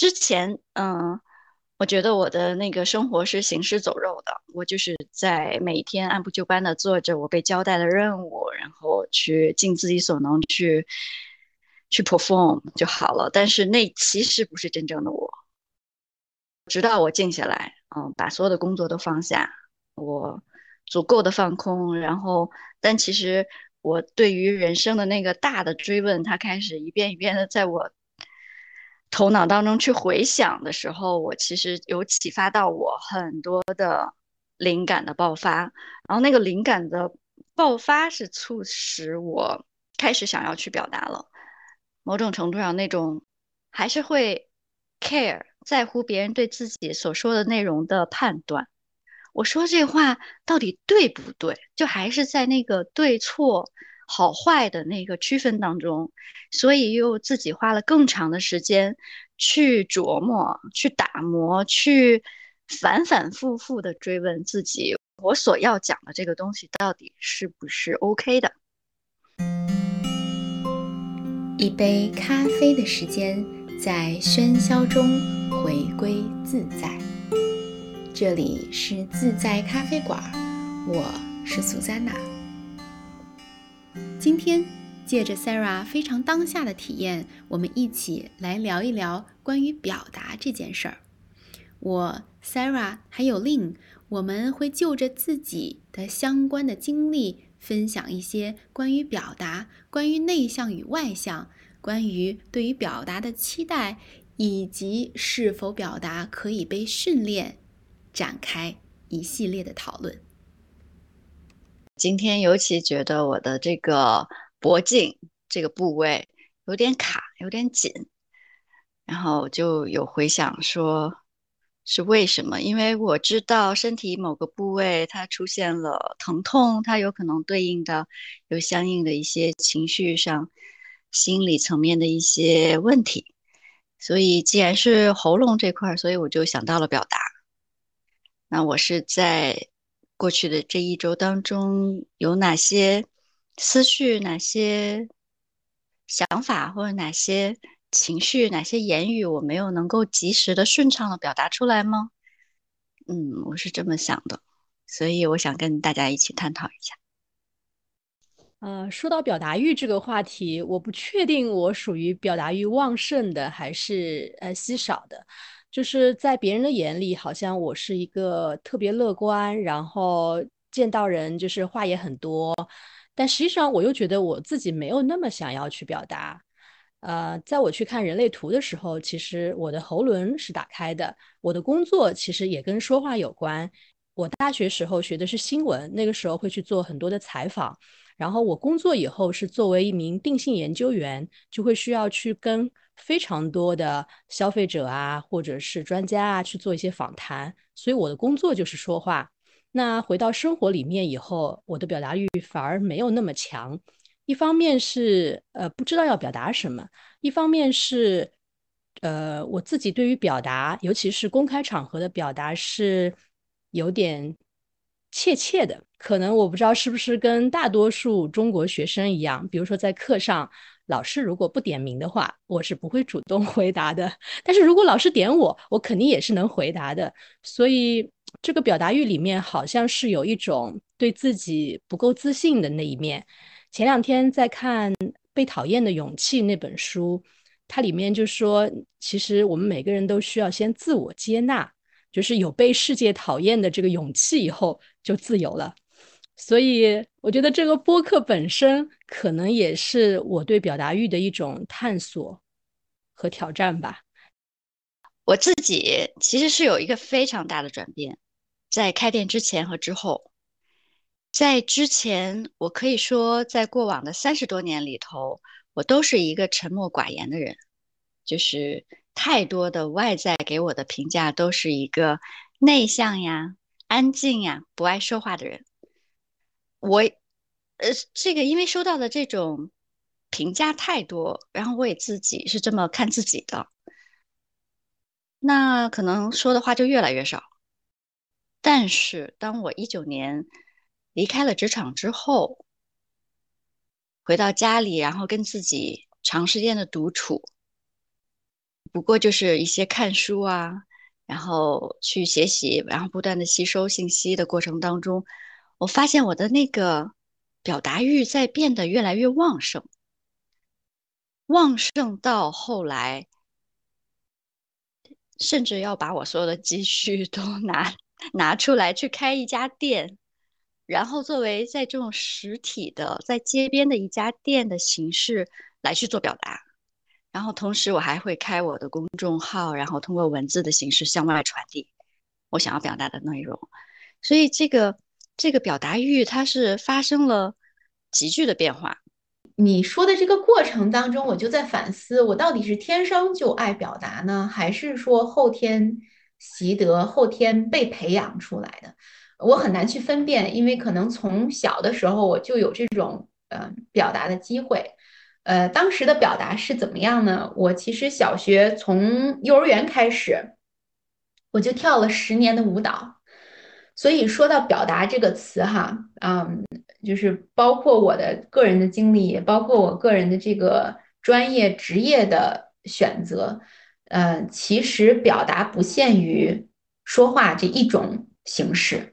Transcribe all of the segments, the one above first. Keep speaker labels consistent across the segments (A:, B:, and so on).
A: 之前，嗯，我觉得我的那个生活是行尸走肉的，我就是在每天按部就班的做着我被交代的任务，然后去尽自己所能去去 perform 就好了。但是那其实不是真正的我。直到我静下来，嗯，把所有的工作都放下，我足够的放空，然后，但其实我对于人生的那个大的追问，它开始一遍一遍的在我。头脑当中去回想的时候，我其实有启发到我很多的灵感的爆发，然后那个灵感的爆发是促使我开始想要去表达了。某种程度上，那种还是会 care 在乎别人对自己所说的内容的判断。我说这话到底对不对？就还是在那个对错。好坏的那个区分当中，所以又自己花了更长的时间去琢磨、去打磨、去反反复复的追问自己：我所要讲的这个东西到底是不是 OK 的？
B: 一杯咖啡的时间，在喧嚣中回归自在。这里是自在咖啡馆，我是苏珊娜。今天借着 Sarah 非常当下的体验，我们一起来聊一聊关于表达这件事儿。我 Sarah 还有 Lin，我们会就着自己的相关的经历，分享一些关于表达、关于内向与外向、关于对于表达的期待，以及是否表达可以被训练，展开一系列的讨论。
A: 今天尤其觉得我的这个脖颈这个部位有点卡，有点紧，然后就有回想说是为什么？因为我知道身体某个部位它出现了疼痛，它有可能对应的有相应的一些情绪上、心理层面的一些问题。所以既然是喉咙这块，所以我就想到了表达。那我是在。过去的这一周当中，有哪些思绪、哪些想法，或者哪些情绪、哪些言语，我没有能够及时的、顺畅的表达出来吗？嗯，我是这么想的，所以我想跟大家一起探讨一下。
C: 呃，说到表达欲这个话题，我不确定我属于表达欲旺盛的，还是呃稀少的。就是在别人的眼里，好像我是一个特别乐观，然后见到人就是话也很多，但实际上我又觉得我自己没有那么想要去表达。呃，在我去看人类图的时候，其实我的喉轮是打开的。我的工作其实也跟说话有关。我大学时候学的是新闻，那个时候会去做很多的采访。然后我工作以后是作为一名定性研究员，就会需要去跟。非常多的消费者啊，或者是专家啊，去做一些访谈，所以我的工作就是说话。那回到生活里面以后，我的表达欲反而没有那么强。一方面是呃不知道要表达什么，一方面是呃我自己对于表达，尤其是公开场合的表达是有点怯怯的。可能我不知道是不是跟大多数中国学生一样，比如说在课上。老师如果不点名的话，我是不会主动 回答的。但是如果老师点我，我肯定也是能回答的。所以这个表达欲里面好像是有一种对自己不够自信的那一面。前两天在看《被讨厌的勇气》那本书，它里面就说，其实我们每个人都需要先自我接纳，就是有被世界讨厌的这个勇气以后，就自由了。所以，我觉得这个播客本身可能也是我对表达欲的一种探索和挑战吧。
A: 我自己其实是有一个非常大的转变，在开店之前和之后。在之前，我可以说，在过往的三十多年里头，我都是一个沉默寡言的人，就是太多的外在给我的评价都是一个内向呀、安静呀、不爱说话的人。我，呃，这个因为收到的这种评价太多，然后我也自己是这么看自己的，那可能说的话就越来越少。但是当我一九年离开了职场之后，回到家里，然后跟自己长时间的独处，不过就是一些看书啊，然后去学习，然后不断的吸收信息的过程当中，我发现我的那个表达欲在变得越来越旺盛，旺盛到后来，甚至要把我所有的积蓄都拿拿出来去开一家店，然后作为在这种实体的在街边的一家店的形式来去做表达。然后同时我还会开我的公众号，然后通过文字的形式向外传递我想要表达的内容。所以这个这个表达欲它是发生了急剧的变化。
B: 你说的这个过程当中，我就在反思，我到底是天生就爱表达呢，还是说后天习得、后天被培养出来的？我很难去分辨，因为可能从小的时候我就有这种呃表达的机会。呃，当时的表达是怎么样呢？我其实小学从幼儿园开始，我就跳了十年的舞蹈，所以说到表达这个词哈，嗯，就是包括我的个人的经历，也包括我个人的这个专业职业的选择，呃，其实表达不限于说话这一种形式，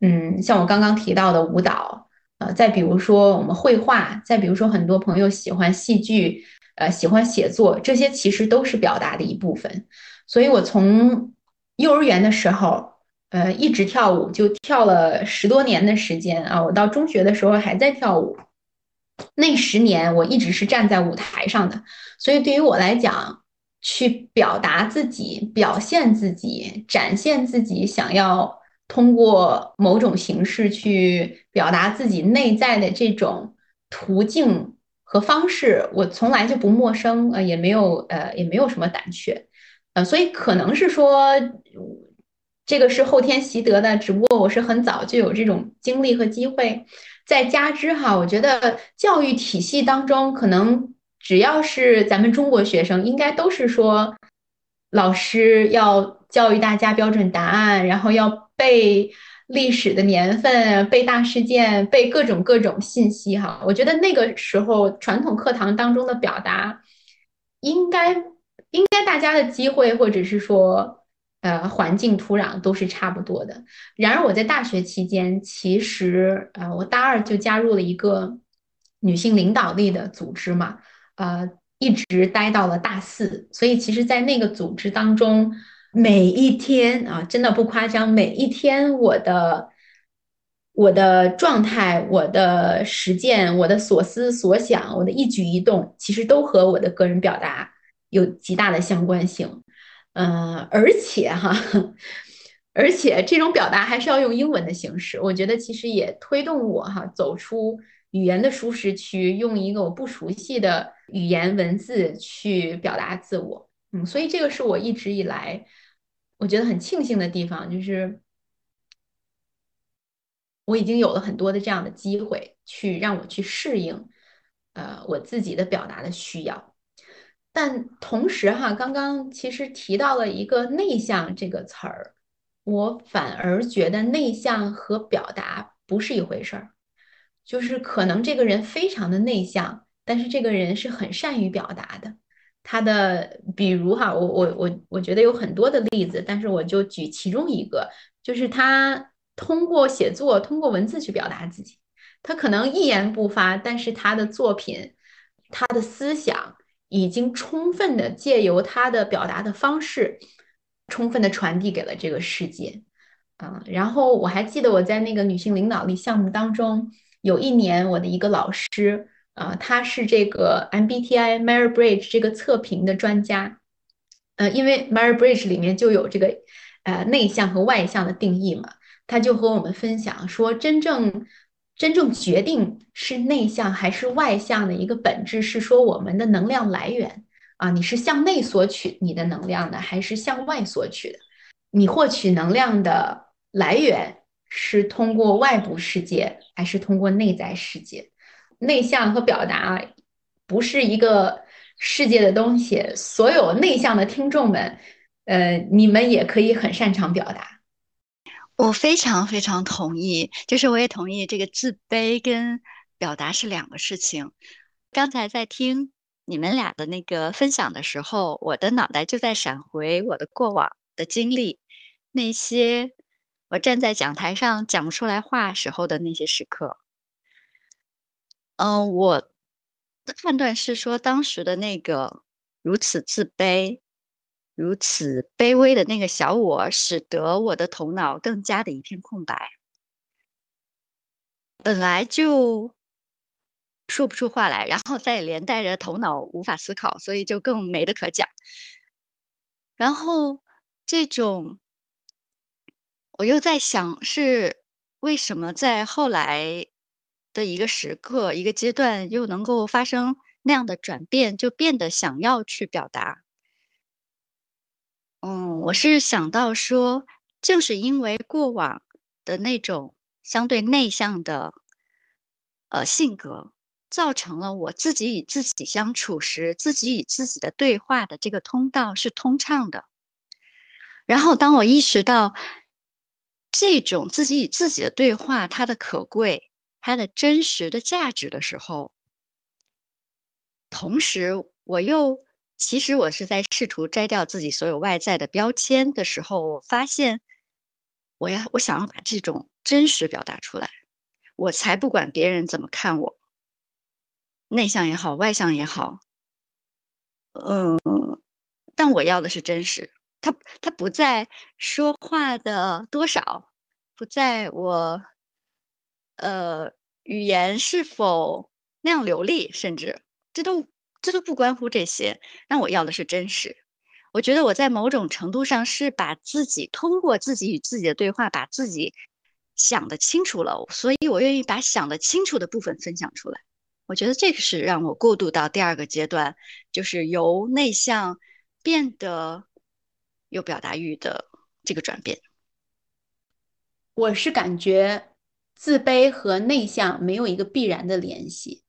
B: 嗯，像我刚刚提到的舞蹈。呃，再比如说我们绘画，再比如说很多朋友喜欢戏剧，呃，喜欢写作，这些其实都是表达的一部分。所以我从幼儿园的时候，呃，一直跳舞，就跳了十多年的时间啊。我到中学的时候还在跳舞，那十年我一直是站在舞台上的。所以对于我来讲，去表达自己、表现自己、展现自己，想要。通过某种形式去表达自己内在的这种途径和方式，我从来就不陌生，呃，也没有，呃，也没有什么胆怯，呃，所以可能是说，这个是后天习得的，只不过我是很早就有这种经历和机会，再加之哈，我觉得教育体系当中，可能只要是咱们中国学生，应该都是说，老师要教育大家标准答案，然后要。背历史的年份，背大事件，背各种各种信息哈。我觉得那个时候传统课堂当中的表达，应该应该大家的机会或者是说呃环境土壤都是差不多的。然而我在大学期间，其实呃我大二就加入了一个女性领导力的组织嘛，呃一直待到了大四，所以其实，在那个组织当中。每一天啊，真的不夸张，每一天我的我的状态、我的实践、我的所思所想、我的一举一动，其实都和我的个人表达有极大的相关性。嗯，而且哈，而且这种表达还是要用英文的形式，我觉得其实也推动我哈走出语言的舒适区，用一个我不熟悉的语言文字去表达自我。嗯，所以这个是我一直以来。我觉得很庆幸的地方就是，我已经有了很多的这样的机会，去让我去适应，呃，我自己的表达的需要。但同时哈，刚刚其实提到了一个内向这个词儿，我反而觉得内向和表达不是一回事儿。就是可能这个人非常的内向，但是这个人是很善于表达的。他的，比如哈，我我我我觉得有很多的例子，但是我就举其中一个，就是他通过写作，通过文字去表达自己。他可能一言不发，但是他的作品，他的思想已经充分的借由他的表达的方式，充分的传递给了这个世界。嗯，然后我还记得我在那个女性领导力项目当中，有一年我的一个老师。啊，他是这个 MBTI m a r y Bridge 这个测评的专家，呃，因为 m a r y Bridge 里面就有这个呃内向和外向的定义嘛，他就和我们分享说，真正真正决定是内向还是外向的一个本质是说我们的能量来源啊，你是向内索取你的能量的，还是向外索取的？你获取能量的来源是通过外部世界，还是通过内在世界？内向和表达不是一个世界的东西。所有内向的听众们，呃，你们也可以很擅长表达。
A: 我非常非常同意，就是我也同意这个自卑跟表达是两个事情。刚才在听你们俩的那个分享的时候，我的脑袋就在闪回我的过往的经历，那些我站在讲台上讲不出来话时候的那些时刻。嗯，我的判断是说，当时的那个如此自卑、如此卑微的那个小我，使得我的头脑更加的一片空白，本来就。说不出话来，然后再连带着头脑无法思考，所以就更没得可讲。然后这种，我又在想，是为什么在后来的一个时刻、一个阶段，又能够发生那样的转变，就变得想要去表达？嗯，我是想到说，正是因为过往的那种相对内向的呃性格。造成了我自己与自己相处时，自己与自己的对话的这个通道是通畅的。然后，当我意识到这种自己与自己的对话它的可贵、它的真实的价值的时候，同时我又其实我是在试图摘掉自己所有外在的标签的时候，我发现我要我想要把这种真实表达出来，我才不管别人怎么看我。内向也好，外向也好，嗯，但我要的是真实。他他不在说话的多少，不在我，呃，语言是否那样流利，甚至这都这都不关乎这些。那我要的是真实。我觉得我在某种程度上是把自己通过自己与自己的对话，把自己想的清楚了，所以我愿意把想的清楚的部分分享出来。我觉得这个是让我过渡到第二个阶段，就是由内向变得有表达欲的这个转变。
B: 我是感觉自卑和内向没有一个必然的联系，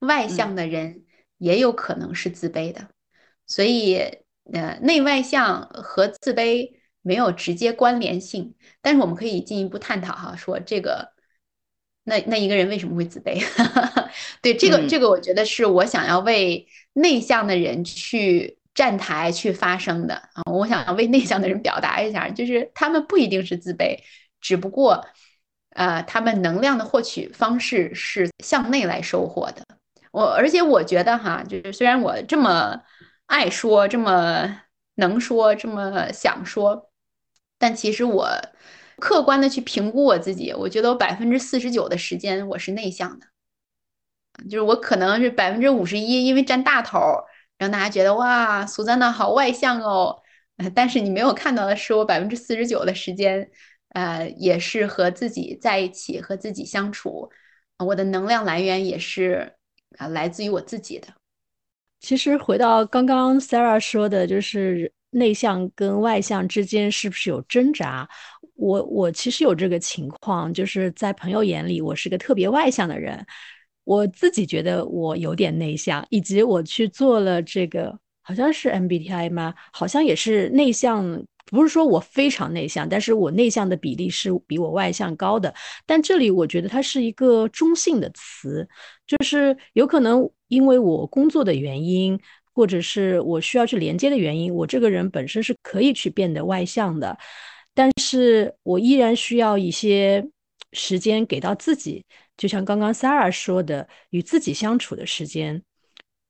B: 外向的人也有可能是自卑的，所以呃，内外向和自卑没有直接关联性，但是我们可以进一步探讨哈，说这个。那那一个人为什么会自卑？对这个这个，我觉得是我想要为内向的人去站台去发声的啊！我想要为内向的人表达一下，就是他们不一定是自卑，只不过呃，他们能量的获取方式是向内来收获的。我而且我觉得哈，就是虽然我这么爱说，这么能说，这么想说，但其实我。客观的去评估我自己，我觉得我百分之四十九的时间我是内向的，就是我可能是百分之五十一，因为占大头，让大家觉得哇，苏珊娜好外向哦。但是你没有看到的是，我百分之四十九的时间，呃，也是和自己在一起，和自己相处。我的能量来源也是啊，来自于我自己的。
C: 其实回到刚刚 Sarah 说的，就是内向跟外向之间是不是有挣扎？我我其实有这个情况，就是在朋友眼里，我是个特别外向的人。我自己觉得我有点内向，以及我去做了这个，好像是 MBTI 吗？好像也是内向，不是说我非常内向，但是我内向的比例是比我外向高的。但这里我觉得它是一个中性的词，就是有可能因为我工作的原因，或者是我需要去连接的原因，我这个人本身是可以去变得外向的。但是我依然需要一些时间给到自己，就像刚刚 Sarah 说的，与自己相处的时间。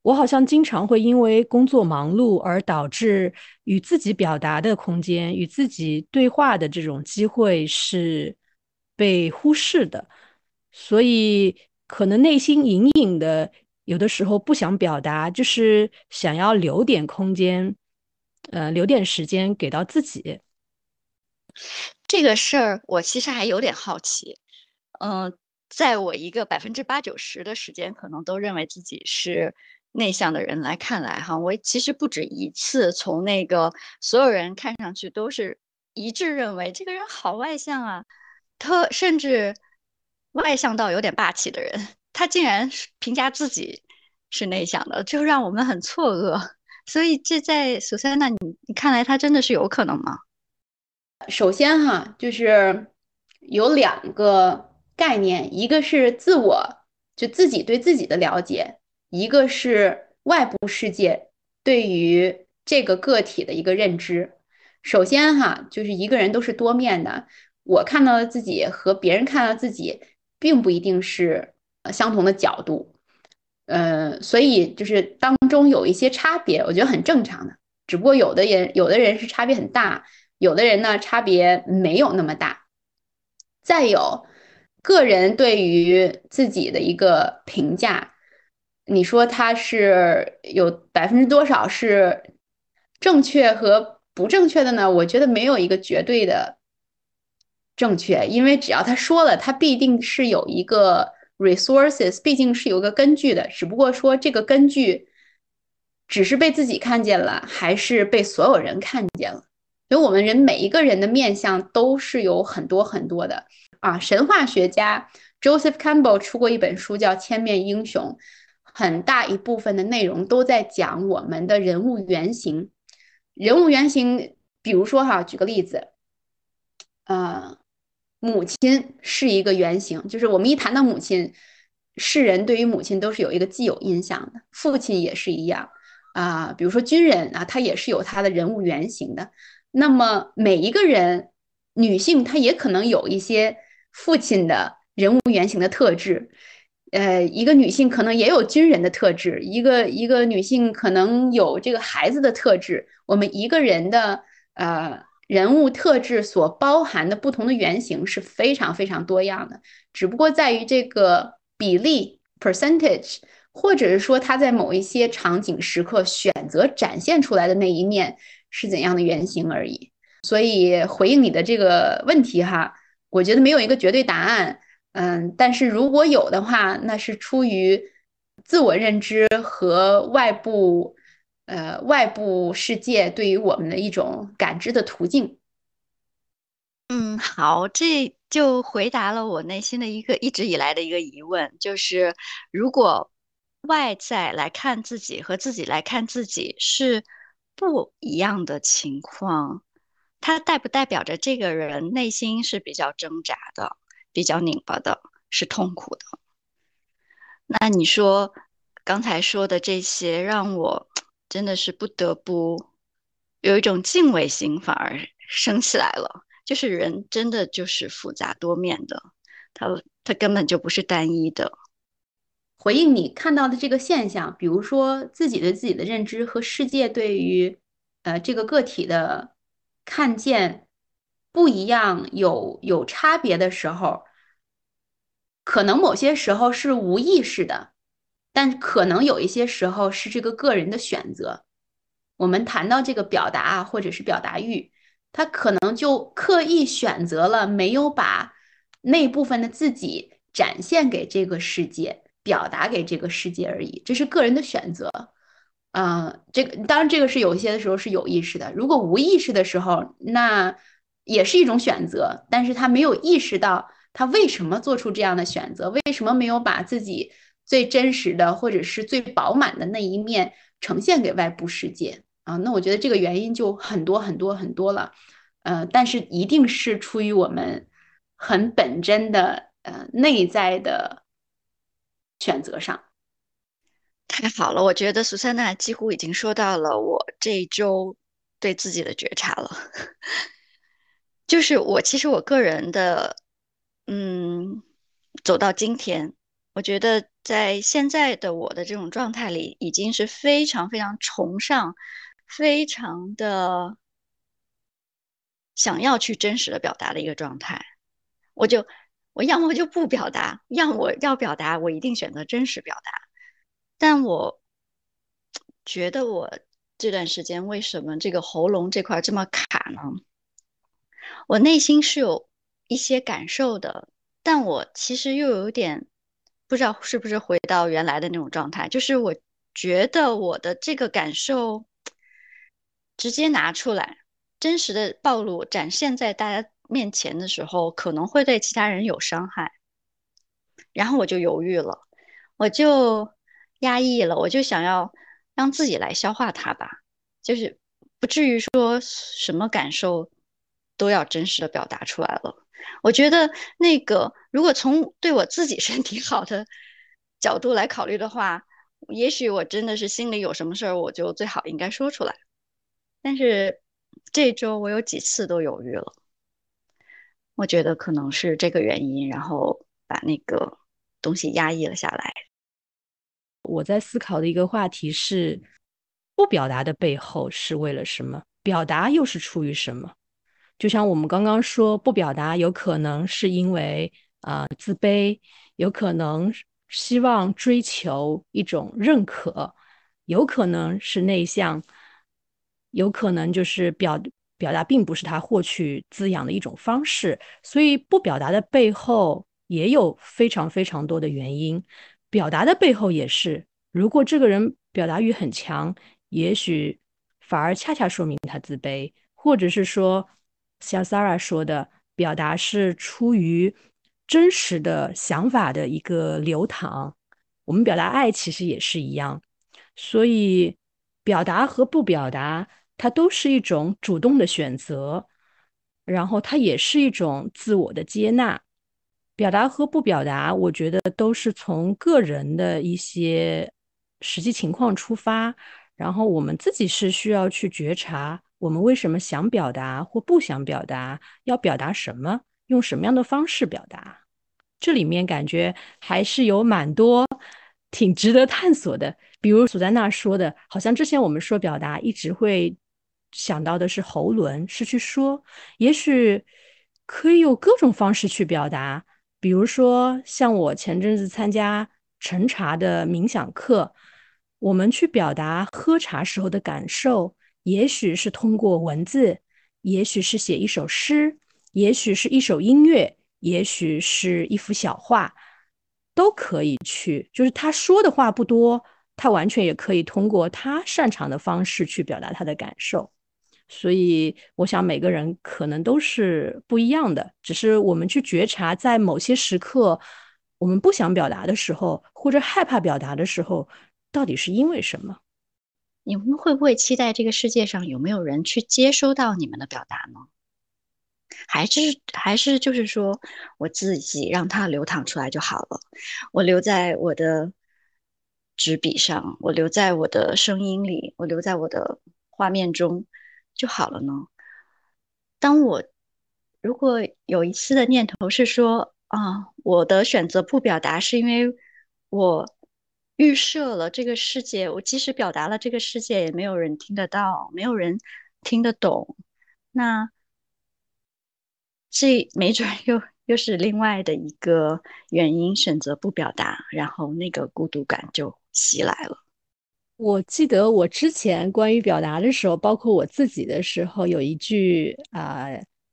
C: 我好像经常会因为工作忙碌而导致与自己表达的空间、与自己对话的这种机会是被忽视的，所以可能内心隐隐的有的时候不想表达，就是想要留点空间，呃，留点时间给到自己。
A: 这个事儿我其实还有点好奇，嗯，在我一个百分之八九十的时间可能都认为自己是内向的人来看来哈，我其实不止一次从那个所有人看上去都是一致认为这个人好外向啊，特甚至外向到有点霸气的人，他竟然评价自己是内向的，就让我们很错愕。所以这在苏珊娜，你你看来他真的是有可能吗？
B: 首先哈，就是有两个概念，一个是自我，就自己对自己的了解；一个是外部世界对于这个个体的一个认知。首先哈，就是一个人都是多面的，我看到的自己和别人看到自己，并不一定是相同的角度。呃，所以就是当中有一些差别，我觉得很正常的。只不过有的人，有的人是差别很大，有的人呢差别没有那么大。再有，个人对于自己的一个评价，你说他是有百分之多少是正确和不正确的呢？我觉得没有一个绝对的正确，因为只要他说了，他必定是有一个。resources 毕竟是有个根据的，只不过说这个根据只是被自己看见了，还是被所有人看见了。所以，我们人每一个人的面相都是有很多很多的啊。神话学家 Joseph Campbell 出过一本书叫《千面英雄》，很大一部分的内容都在讲我们的人物原型。人物原型，比如说哈，举个例子，呃。母亲是一个原型，就是我们一谈到母亲，世人对于母亲都是有一个既有印象的。父亲也是一样啊，比如说军人啊，他也是有他的人物原型的。那么每一个人，女性她也可能有一些父亲的人物原型的特质，呃，一个女性可能也有军人的特质，一个一个女性可能有这个孩子的特质。我们一个人的呃。人物特质所包含的不同的原型是非常非常多样的，只不过在于这个比例 percentage，或者是说他在某一些场景时刻选择展现出来的那一面是怎样的原型而已。所以回应你的这个问题哈，我觉得没有一个绝对答案，嗯，但是如果有的话，那是出于自我认知和外部。呃，外部世界对于我们的一种感知的途径。
A: 嗯，好，这就回答了我内心的一个一直以来的一个疑问，就是如果外在来看自己和自己来看自己是不一样的情况，它代不代表着这个人内心是比较挣扎的、比较拧巴的、是痛苦的？那你说刚才说的这些让我。真的是不得不有一种敬畏心，反而 升起来了。就是人真的就是复杂多面的，他他根本就不是单一的。
B: 回应你看到的这个现象，比如说自己对自己的认知和世界对于呃这个个体的看见不一样，有有差别的时候，可能某些时候是无意识的。但可能有一些时候是这个个人的选择。我们谈到这个表达或者是表达欲，他可能就刻意选择了没有把那部分的自己展现给这个世界，表达给这个世界而已。这是个人的选择。嗯，这个当然这个是有一些的时候是有意识的。如果无意识的时候，那也是一种选择。但是他没有意识到他为什么做出这样的选择，为什么没有把自己。最真实的或者是最饱满的那一面呈现给外部世界啊，那我觉得这个原因就很多很多很多了，呃，但是一定是出于我们很本真的呃内在的选择上。
A: 太好了，我觉得苏珊娜几乎已经说到了我这一周对自己的觉察了，就是我其实我个人的嗯走到今天，我觉得。在现在的我的这种状态里，已经是非常非常崇尚，非常的想要去真实的表达的一个状态。我就我要么就不表达，要我要表达，我一定选择真实表达。但我觉得我这段时间为什么这个喉咙这块这么卡呢？我内心是有一些感受的，但我其实又有点。不知道是不是回到原来的那种状态，就是我觉得我的这个感受直接拿出来，真实的暴露展现在大家面前的时候，可能会对其他人有伤害。然后我就犹豫了，我就压抑了，我就想要让自己来消化它吧，就是不至于说什么感受都要真实的表达出来了。我觉得那个，如果从对我自己身体好的角度来考虑的话，也许我真的是心里有什么事儿，我就最好应该说出来。但是这周我有几次都犹豫了，我觉得可能是这个原因，然后把那个东西压抑了下来。
C: 我在思考的一个话题是：不表达的背后是为了什么？表达又是出于什么？就像我们刚刚说，不表达有可能是因为啊自卑，有可能希望追求一种认可，有可能是内向，有可能就是表表达并不是他获取滋养的一种方式。所以不表达的背后也有非常非常多的原因。表达的背后也是，如果这个人表达欲很强，也许反而恰恰说明他自卑，或者是说。像 Sara 说的，表达是出于真实的想法的一个流淌。我们表达爱其实也是一样，所以表达和不表达，它都是一种主动的选择，然后它也是一种自我的接纳。表达和不表达，我觉得都是从个人的一些实际情况出发，然后我们自己是需要去觉察。我们为什么想表达或不想表达？要表达什么？用什么样的方式表达？这里面感觉还是有蛮多挺值得探索的。比如苏丹娜说的，好像之前我们说表达，一直会想到的是喉轮，是去说。也许可以有各种方式去表达。比如说，像我前阵子参加晨茶的冥想课，我们去表达喝茶时候的感受。也许是通过文字，也许是写一首诗，也许是一首音乐，也许是一幅小画，都可以去。就是他说的话不多，他完全也可以通过他擅长的方式去表达他的感受。所以，我想每个人可能都是不一样的，只是我们去觉察，在某些时刻，我们不想表达的时候，或者害怕表达的时候，到底是因为什么？
A: 你们会不会期待这个世界上有没有人去接收到你们的表达呢？还是还是就是说我自己让它流淌出来就好了？我留在我的纸笔上，我留在我的声音里，我留在我的画面中就好了呢？当我如果有一次的念头是说啊，我的选择不表达是因为我。预设了这个世界，我即使表达了这个世界，也没有人听得到，没有人听得懂。那这没准又又是另外的一个原因，选择不表达，然后那个孤独感就袭来了。
C: 我记得我之前关于表达的时候，包括我自己的时候，有一句啊。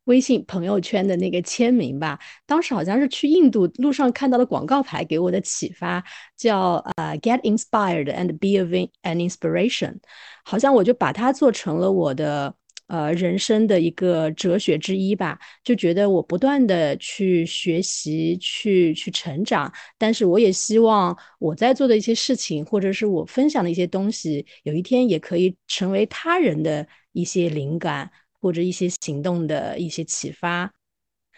C: 微信朋友圈的那个签名吧，当时好像是去印度路上看到的广告牌给我的启发，叫呃 “Get inspired and be an inspiration”，好像我就把它做成了我的呃人生的一个哲学之一吧，就觉得我不断的去学习，去去成长，但是我也希望我在做的一些事情，或者是我分享的一些东西，有一天也可以成为他人的一些灵感。或者一些行动的一些启发，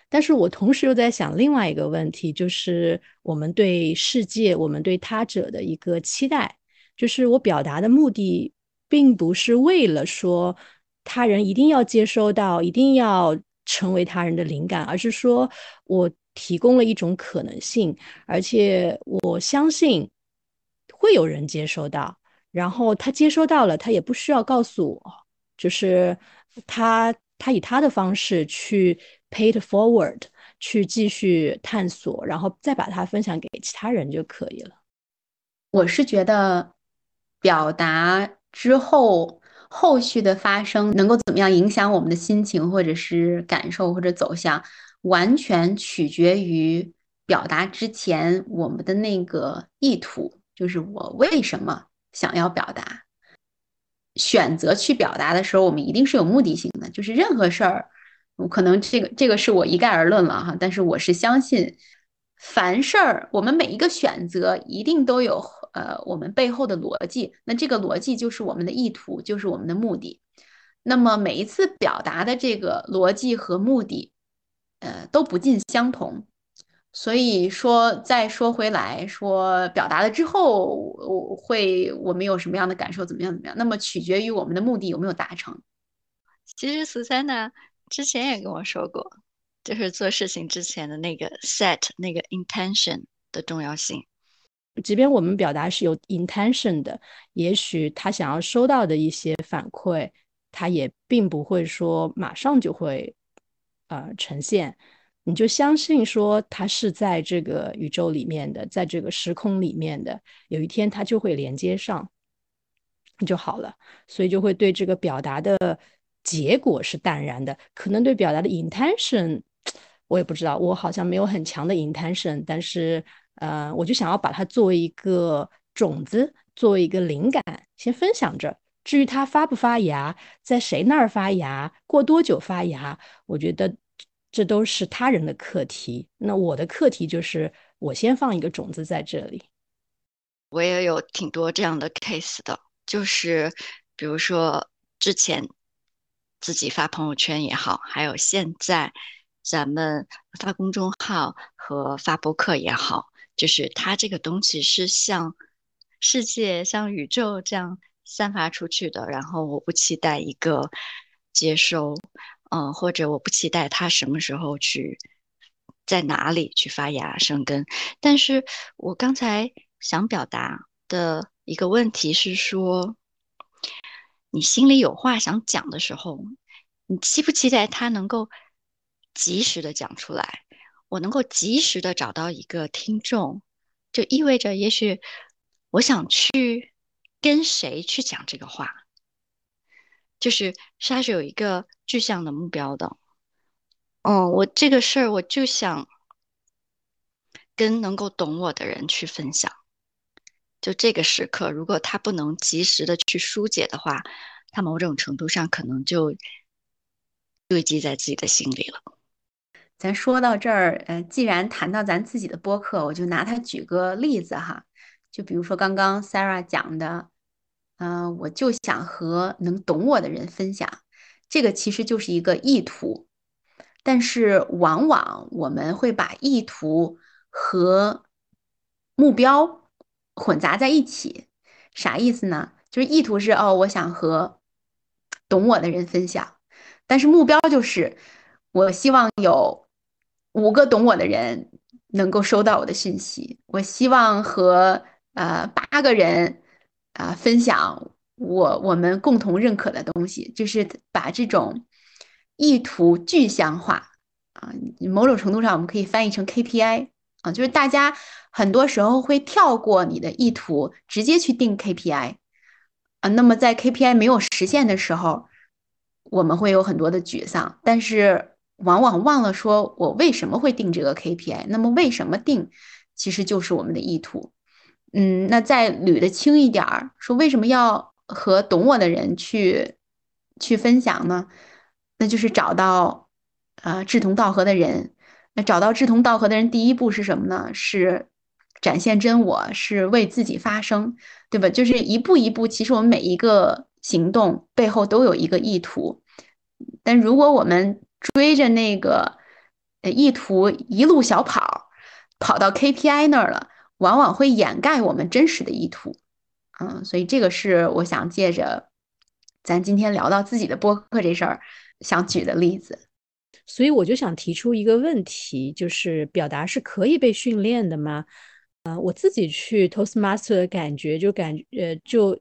C: 但是我同时又在想另外一个问题，就是我们对世界、我们对他者的一个期待，就是我表达的目的，并不是为了说他人一定要接收到，一定要成为他人的灵感，而是说我提供了一种可能性，而且我相信会有人接收到，然后他接收到了，他也不需要告诉我，就是。他他以他的方式去 pay it forward，去继续探索，然后再把它分享给其他人就可以了。
B: 我是觉得表达之后后续的发生能够怎么样影响我们的心情，或者是感受或者走向，完全取决于表达之前我们的那个意图，就是我为什么想要表达。选择去表达的时候，我们一定是有目的性的。就是任何事儿，可能这个这个是我一概而论了哈，但是我是相信，凡事儿我们每一个选择一定都有呃我们背后的逻辑。那这个逻辑就是我们的意图，就是我们的目的。那么每一次表达的这个逻辑和目的，呃都不尽相同。所以说，再说回来说，表达了之后，我会我们有什么样的感受，怎么样怎么样？那么取决于我们的目的有没有达成。
A: 其实苏珊娜之前也跟我说过，就是做事情之前的那个 set 那个 intention 的重要性。
C: 即便我们表达是有 intention 的，也许他想要收到的一些反馈，他也并不会说马上就会呃呈现。你就相信说它是在这个宇宙里面的，在这个时空里面的，有一天它就会连接上就好了。所以就会对这个表达的结果是淡然的，可能对表达的 intention 我也不知道，我好像没有很强的 intention，但是呃，我就想要把它作为一个种子，作为一个灵感，先分享着。至于它发不发芽，在谁那儿发芽，过多久发芽，我觉得。这都是他人的课题，那我的课题就是我先放一个种子在这里。
A: 我也有挺多这样的 case 的，就是比如说之前自己发朋友圈也好，还有现在咱们发公众号和发博客也好，就是它这个东西是向世界、向宇宙这样散发出去的，然后我不期待一个接收。嗯，或者我不期待它什么时候去，在哪里去发芽生根。但是我刚才想表达的一个问题是说，你心里有话想讲的时候，你期不期待它能够及时的讲出来？我能够及时的找到一个听众，就意味着也许我想去跟谁去讲这个话。就是它是有一个具象的目标的，嗯，我这个事儿我就想跟能够懂我的人去分享。就这个时刻，如果他不能及时的去疏解的话，他某种程度上可能就堆积在自己的心里了。
B: 咱说到这儿，呃，既然谈到咱自己的播客，我就拿它举个例子哈，就比如说刚刚 Sarah 讲的。嗯，我就想和能懂我的人分享，这个其实就是一个意图，但是往往我们会把意图和目标混杂在一起，啥意思呢？就是意图是哦，我想和懂我的人分享，但是目标就是我希望有五个懂我的人能够收到我的信息，我希望和呃八个人。啊，分享我我们共同认可的东西，就是把这种意图具象化啊。某种程度上，我们可以翻译成 KPI 啊，就是大家很多时候会跳过你的意图，直接去定 KPI 啊。那么在 KPI 没有实现的时候，我们会有很多的沮丧，但是往往忘了说我为什么会定这个 KPI。那么为什么定，其实就是我们的意图。嗯，那再捋的轻一点儿，说为什么要和懂我的人去去分享呢？那就是找到啊志同道合的人。那找到志同道合的人，第一步是什么呢？是展现真我，是为自己发声，对吧？就是一步一步，其实我们每一个行动背后都有一个意图。但如果我们追着那个意图一路小跑，跑到 KPI 那儿了。往往会掩盖我们真实的意图，嗯，所以这个是我想借着咱今天聊到自己的播客这事儿想举的例子。
C: 所以我就想提出一个问题，就是表达是可以被训练的吗？啊，我自己去 Toastmaster 的感觉就感觉，呃，就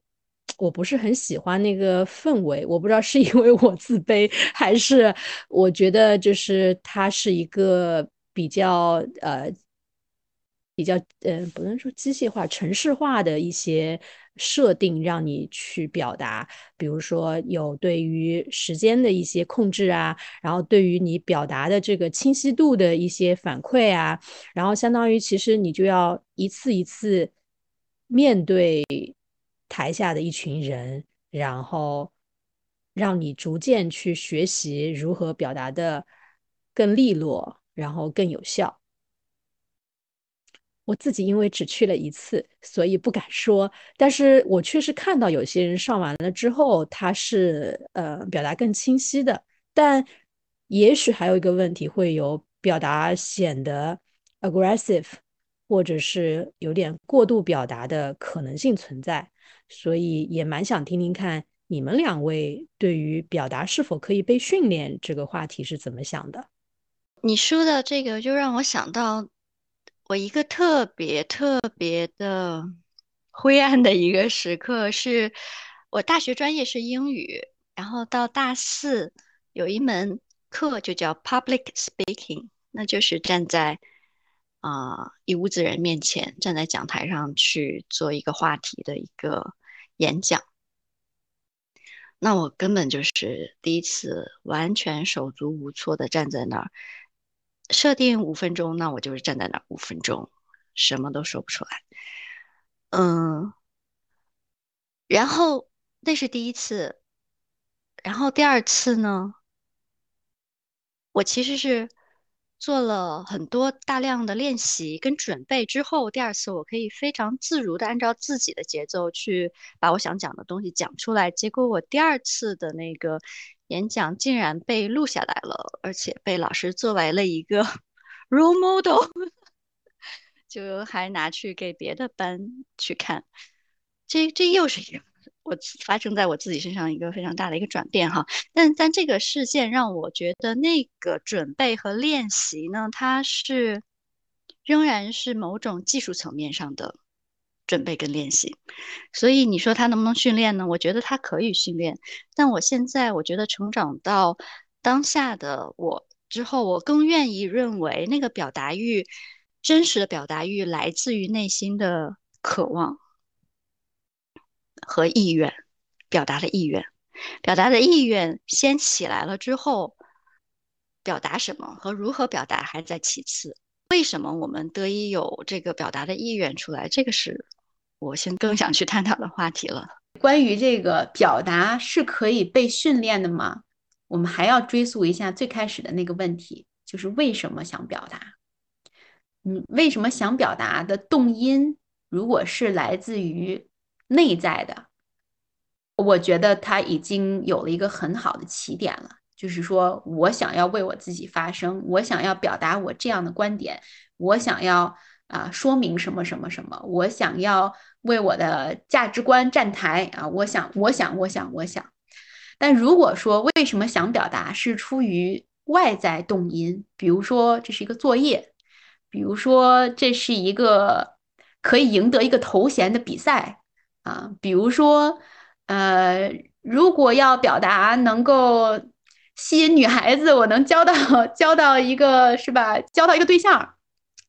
C: 我不是很喜欢那个氛围，我不知道是因为我自卑，还是我觉得就是它是一个比较呃。比较呃，不能说机械化、程式化的一些设定，让你去表达，比如说有对于时间的一些控制啊，然后对于你表达的这个清晰度的一些反馈啊，然后相当于其实你就要一次一次面对台下的一群人，然后让你逐渐去学习如何表达的更利落，然后更有效。我自己因为只去了一次，所以不敢说。但是我确实看到有些人上完了之后，他是呃表达更清晰的。但也许还有一个问题会有表达显得 aggressive，或者是有点过度表达的可能性存在，所以也蛮想听听看你们两位对于表达是否可以被训练这个话题是怎么想的。
A: 你说的这个就让我想到我一个特别特别的灰暗的一个时刻，是我大学专业是英语，然后到大四有一门课就叫 public speaking，那就是站在啊一屋子人面前，站在讲台上去做一个话题的一个演讲。那我根本就是第一次完全手足无措的站在那儿。设定五分钟，那我就是站在那儿五分钟，什么都说不出来。嗯，然后那是第一次，然后第二次呢，我其实是做了很多大量的练习跟准备之后，第二次我可以非常自如的按照自己的节奏去把我想讲的东西讲出来。结果我第二次的那个。演讲竟然被录下来了，而且被老师作为了一个 role model，就还拿去给别的班去看。这这又是一个我发生在我自己身上一个非常大的一个转变哈。但但这个事件让我觉得那个准备和练习呢，它是仍然是某种技术层面上的。准备跟练习，所以你说他能不能训练呢？我觉得他可以训练，但我现在我觉得成长到当下的我之后，我更愿意认为那个表达欲，真实的表达欲来自于内心的渴望和意愿，表达的意愿，表达的意愿先起来了之后，表达什么和如何表达还在其次。为什么我们得以有这个表达的意愿出来？这个是我现更想去探讨的话题了。
B: 关于这个表达是可以被训练的吗？我们还要追溯一下最开始的那个问题，就是为什么想表达？你为什么想表达的动因，如果是来自于内在的，我觉得他已经有了一个很好的起点了。就是说我想要为我自己发声，我想要表达我这样的观点，我想要啊说明什么什么什么，我想要为我的价值观站台啊，我想我想我想我想。但如果说为什么想表达是出于外在动因，比如说这是一个作业，比如说这是一个可以赢得一个头衔的比赛啊，比如说呃，如果要表达能够。吸引女孩子，我能交到交到一个是吧？交到一个对象，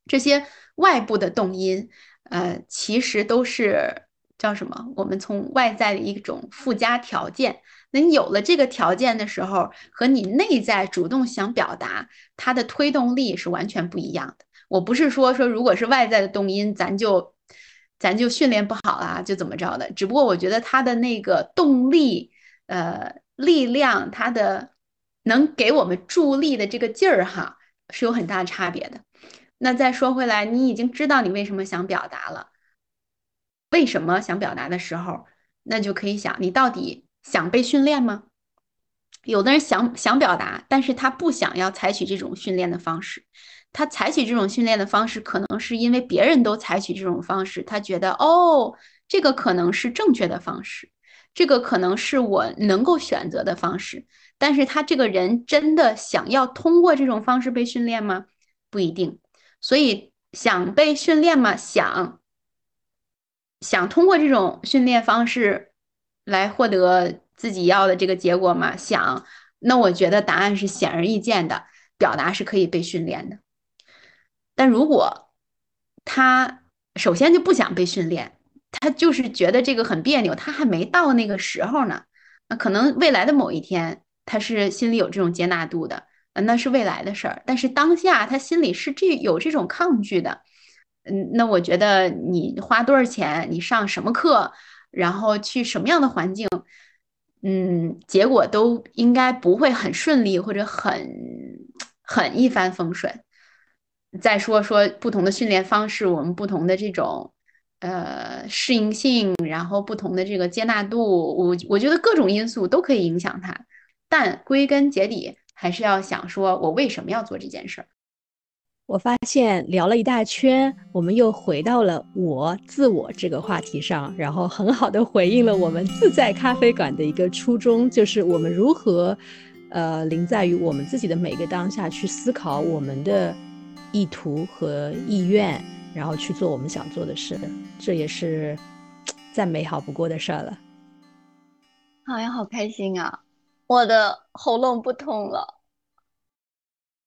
B: 这些外部的动因，呃，其实都是叫什么？我们从外在的一种附加条件。那你有了这个条件的时候，和你内在主动想表达，它的推动力是完全不一样的。我不是说说，如果是外在的动因，咱就咱就训练不好啊，就怎么着的？只不过我觉得它的那个动力，呃，力量，它的。能给我们助力的这个劲儿哈，是有很大差别的。那再说回来，你已经知道你为什么想表达了，为什么想表达的时候，那就可以想，你到底想被训练吗？有的人想想表达，但是他不想要采取这种训练的方式，他采取这种训练的方式，可能是因为别人都采取这种方式，他觉得哦，这个可能是正确的方式，这个可能是我能够选择的方式。但是他这个人真的想要通过这种方式被训练吗？不一定。所以想被训练吗？想，想通过这种训练方式来获得自己要的这个结果吗？想。那我觉得答案是显而易见的，表达是可以被训练的。但如果他首先就不想被训练，他就是觉得这个很别扭，他还没到那个时候呢。那可能未来的某一天。他是心里有这种接纳度的，那是未来的事儿。但是当下他心里是这有这种抗拒的，嗯，那我觉得你花多少钱，你上什么课，然后去什么样的环境，嗯，结果都应该不会很顺利或者很很一帆风顺。再说说不同的训练方式，我们不同的这种呃适应性，然后不同的这个接纳度，我我觉得各种因素都可以影响他。但归根结底，还是要想说，我为什么要做这件事儿？
C: 我发现聊了一大圈，我们又回到了我自我这个话题上，然后很好的回应了我们自在咖啡馆的一个初衷，就是我们如何，呃，临在于我们自己的每个当下去思考我们的意图和意愿，然后去做我们想做的事，这也是 再美好不过的事儿了。
D: 好呀，好开心啊！我的喉咙不痛了。